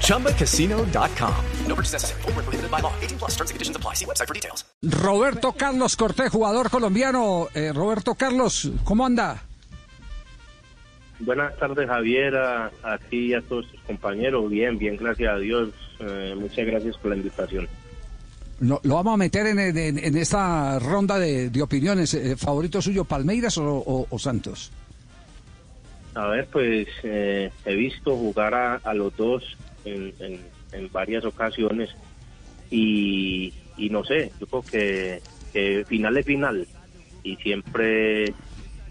ChumbaCasino.com. No purchase necessary. Full prohibited by law. 18 plus terms and conditions apply. See website for details. Roberto Carlos Cortés, jugador colombiano. Eh, Roberto Carlos, ¿cómo anda? Buenas tardes, Javier, a, a ti y a todos tus compañeros. Bien, bien, gracias a Dios. Eh, muchas gracias por la invitación. Lo, lo vamos a meter en, en- en esta ronda de, de opiniones. Eh, ¿Favorito suyo, Palmeiras o, o- o Santos? A ver, pues eh, he visto jugar a, a los dos en, en- en varias ocasiones y, y no sé, yo creo que, que final es final y siempre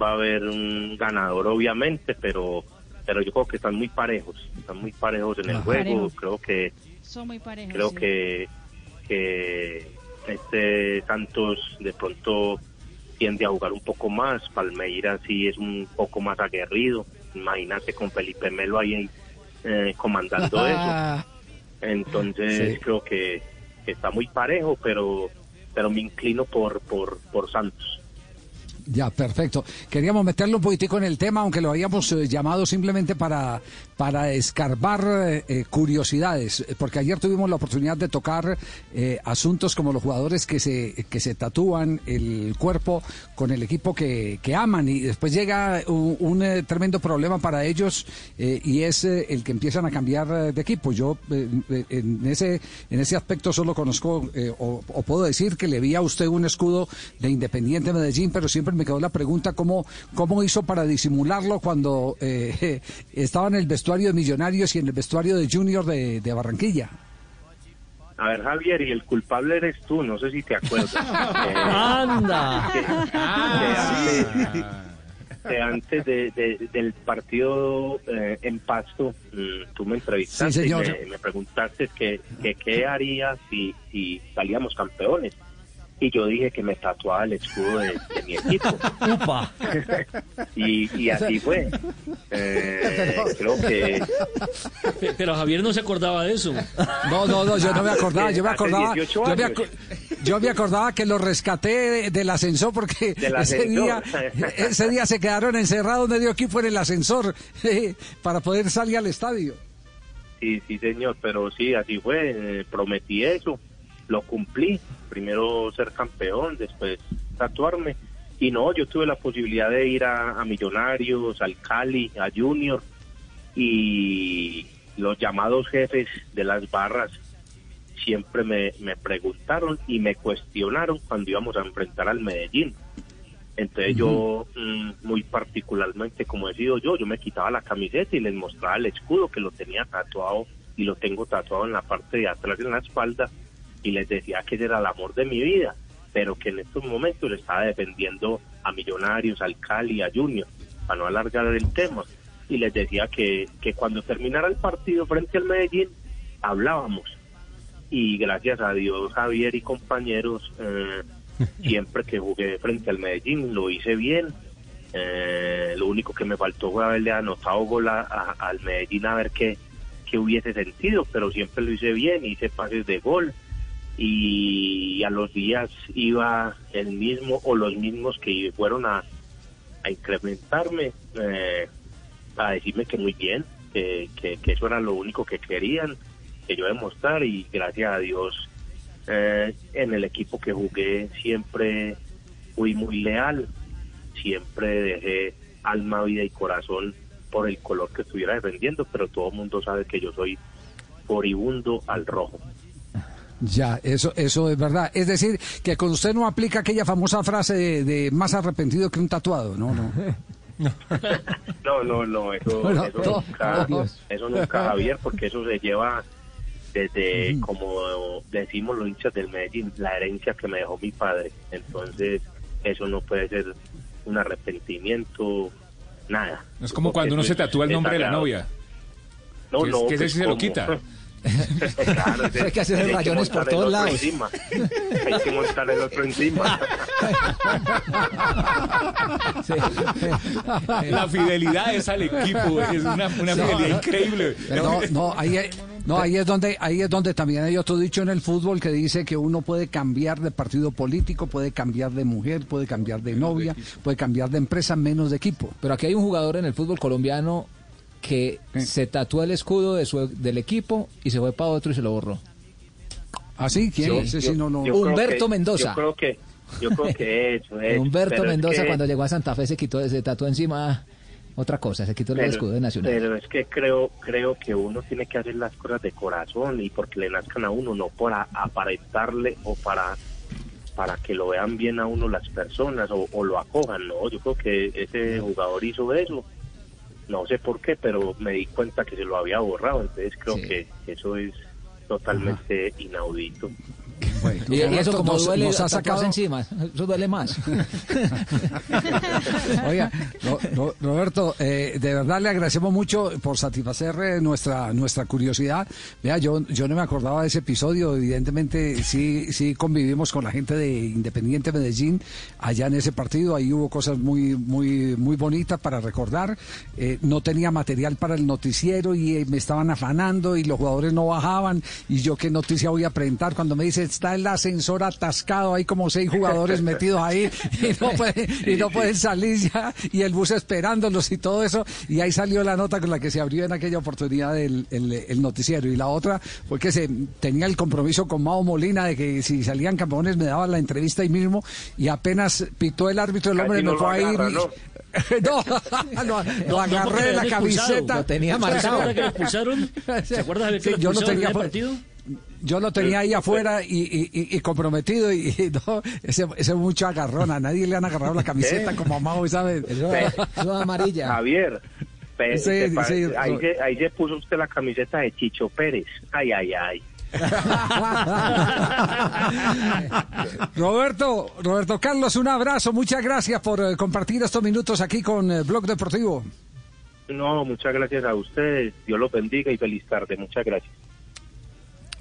va a haber un ganador obviamente, pero pero yo creo que están muy parejos, están muy parejos en el Ajá. juego, Parejos. creo que Son muy parejos. creo sí. que, que este Santos de pronto tiende a jugar un poco más, Palmeiras sí es un poco más aguerrido, imagínate con Felipe Melo ahí eh, comandando eso, entonces Sí. creo que, que está muy parejo, pero pero me inclino por por, por Santos. Ya, perfecto. Queríamos meterlo un poquitico en el tema, aunque lo habíamos eh, llamado simplemente para, para escarbar eh, eh, curiosidades, porque ayer tuvimos la oportunidad de tocar eh, asuntos como los jugadores que se, que se tatúan el cuerpo con el equipo que, que aman y después llega un, tremendo problema para ellos y es el que empiezan a cambiar de equipo. Yo en, ese, en ese aspecto solo conozco o, puedo decir que le vi a usted un escudo de Independiente Medellín, pero siempre me quedó la pregunta cómo, cómo hizo para disimularlo cuando estaba en el vestuario de Millonarios y en el vestuario de Junior de, de Barranquilla. A ver, Javier, y el culpable eres tú, no sé si te acuerdas. Eh, ¡Anda! que- que antes, que antes de- de- del partido eh, en Pasto, mm, tú me entrevistaste Sí, y me, me preguntaste que, que qué haría si, si salíamos campeones. Y yo dije que me tatuaba el escudo de, de mi equipo. ¡Upa! Y, y así fue. Eh, creo que Pe- Pero Javier no se acordaba de eso. No, no, no, yo no me acordaba, yo me acordaba, 18 yo me, yo acordaba que lo rescaté de- del ascensor porque Del ese día, ese día se quedaron encerrados medio equipo en el ascensor para poder salir al estadio. Sí, sí, señor, pero sí, así fue. eh, prometí eso, lo cumplí. Primero ser campeón, después tatuarme. Y no, yo tuve la posibilidad de ir a, a Millonarios, al Cali, a Junior. Y los llamados jefes de las barras siempre me, me preguntaron y me cuestionaron cuando íbamos a enfrentar al Medellín. Entonces yo, mm, muy particularmente, como he sido yo, yo me quitaba la camiseta y les mostraba el escudo que lo tenía tatuado y lo tengo tatuado en la parte de atrás en la espalda y les decía que ese era el amor de mi vida, pero que en estos momentos le estaba defendiendo a Millonarios, al Cali, a Junior, para no alargar el tema. Y les decía que, que cuando terminara el partido frente al Medellín, hablábamos. Y gracias a Dios, Javier y compañeros, eh, siempre que jugué frente al Medellín lo hice bien. Eh, lo único que me faltó fue haberle anotado gol a- a- al Medellín a ver qué, qué hubiese sentido, pero siempre lo hice bien, hice pases de gol y a los días iba el mismo o los mismos que fueron a, incrementarme, eh, a decirme que muy bien, que eso era lo único que querían, que yo demostrar y gracias a Dios eh, en el equipo que jugué siempre fui muy leal, siempre dejé alma, vida y corazón por el color que estuviera defendiendo, pero todo el mundo sabe que yo soy furibundo al rojo. Ya, eso, eso es verdad. Es decir, que con usted no aplica aquella famosa frase de, de más arrepentido que un tatuado, ¿no? no. No, no, no, eso, Bueno, eso nunca, no. eso nunca, Javier, porque eso se lleva desde, como decimos los hinchas del Medellín, la herencia que me dejó mi padre. Entonces, eso no puede ser un arrepentimiento, nada. Es como Porque cuando uno se tatúa el nombre de la novia. No, que es- no, que ese pues, sí se lo ¿cómo? quita. Claro, Hay que hacer rayones por todos otro lados. encima. Hay que montar el otro encima. La fidelidad es al equipo, es una, una fidelidad increíble. No, no, ahí, no, ahí es donde, ahí es donde también hay otro dicho en el fútbol que dice que uno puede cambiar de partido político, puede cambiar de mujer, puede cambiar de novia, puede cambiar de empresa, menos de equipo. Pero aquí hay un jugador en el fútbol colombiano que se tatuó el escudo de su, del equipo y se fue para otro y se lo borró. ¿Quién? Yo- sí no creo Humberto que- Mendoza. Yo creo que, yo creo que eso, eso. Humberto pero es Mendoza que- cuando llegó a Santa Fe se quitó, se tatuó encima otra cosa, se quitó el escudo de Nacional. pero es que creo creo que uno tiene que hacer las cosas de corazón y porque le nazcan a uno, no para aparentarle o para para que lo vean bien a uno las personas o, o lo acojan, no, yo creo que ese jugador hizo eso, no sé por qué, pero me di cuenta que se lo había borrado, entonces creo Sí. que eso es totalmente inaudito. Y, y eso Roberto, como nos- duele nos ha sacado encima, eso duele más. Oiga, Ro- Ro- Roberto, eh, de verdad le agradecemos mucho por satisfacer eh, nuestra nuestra curiosidad. Vea, yo yo no me acordaba de ese episodio. Evidentemente, sí sí convivimos con la gente de Independiente Medellín allá en ese partido. Ahí hubo cosas muy muy muy bonitas para recordar. Eh, no tenía material para el noticiero y eh, me estaban afanando y los jugadores no bajaban. Y yo qué noticia voy a presentar cuando me dice está el ascensor atascado, hay como seis jugadores metidos ahí y no pueden, y no pueden salir ya y el bus esperándolos y todo eso y ahí salió la nota con la que se abrió en aquella oportunidad el, el- el noticiero y la otra fue que se tenía el compromiso con Mao Molina de que si salían campeones me daban la entrevista ahí mismo y apenas pitó el árbitro el hombre me no fue lo a ir ¿no? no, lo, agarré de la camiseta Lo tenía ¿Se marcado. acuerda que lo expulsaron? ¿Se acuerda de que Sí, lo yo expulsaron tenía en el partido? Yo lo tenía ahí afuera y, y- y- y comprometido y, no, ese, ese mucho agarrón, a nadie le han agarrado la camiseta ¿Qué? como a Mao, ¿sabes? Eso, eso es amarilla. Javier, pe- Sí, sí, ahí, Ro- se, ahí se puso usted la camiseta de Chicho Pérez. Ay, ay, ay. Roberto, Roberto Carlos, un abrazo, muchas gracias por eh, compartir estos minutos aquí con eh, Blog Deportivo. No, muchas gracias a ustedes. Dios los bendiga y feliz tarde. Muchas gracias.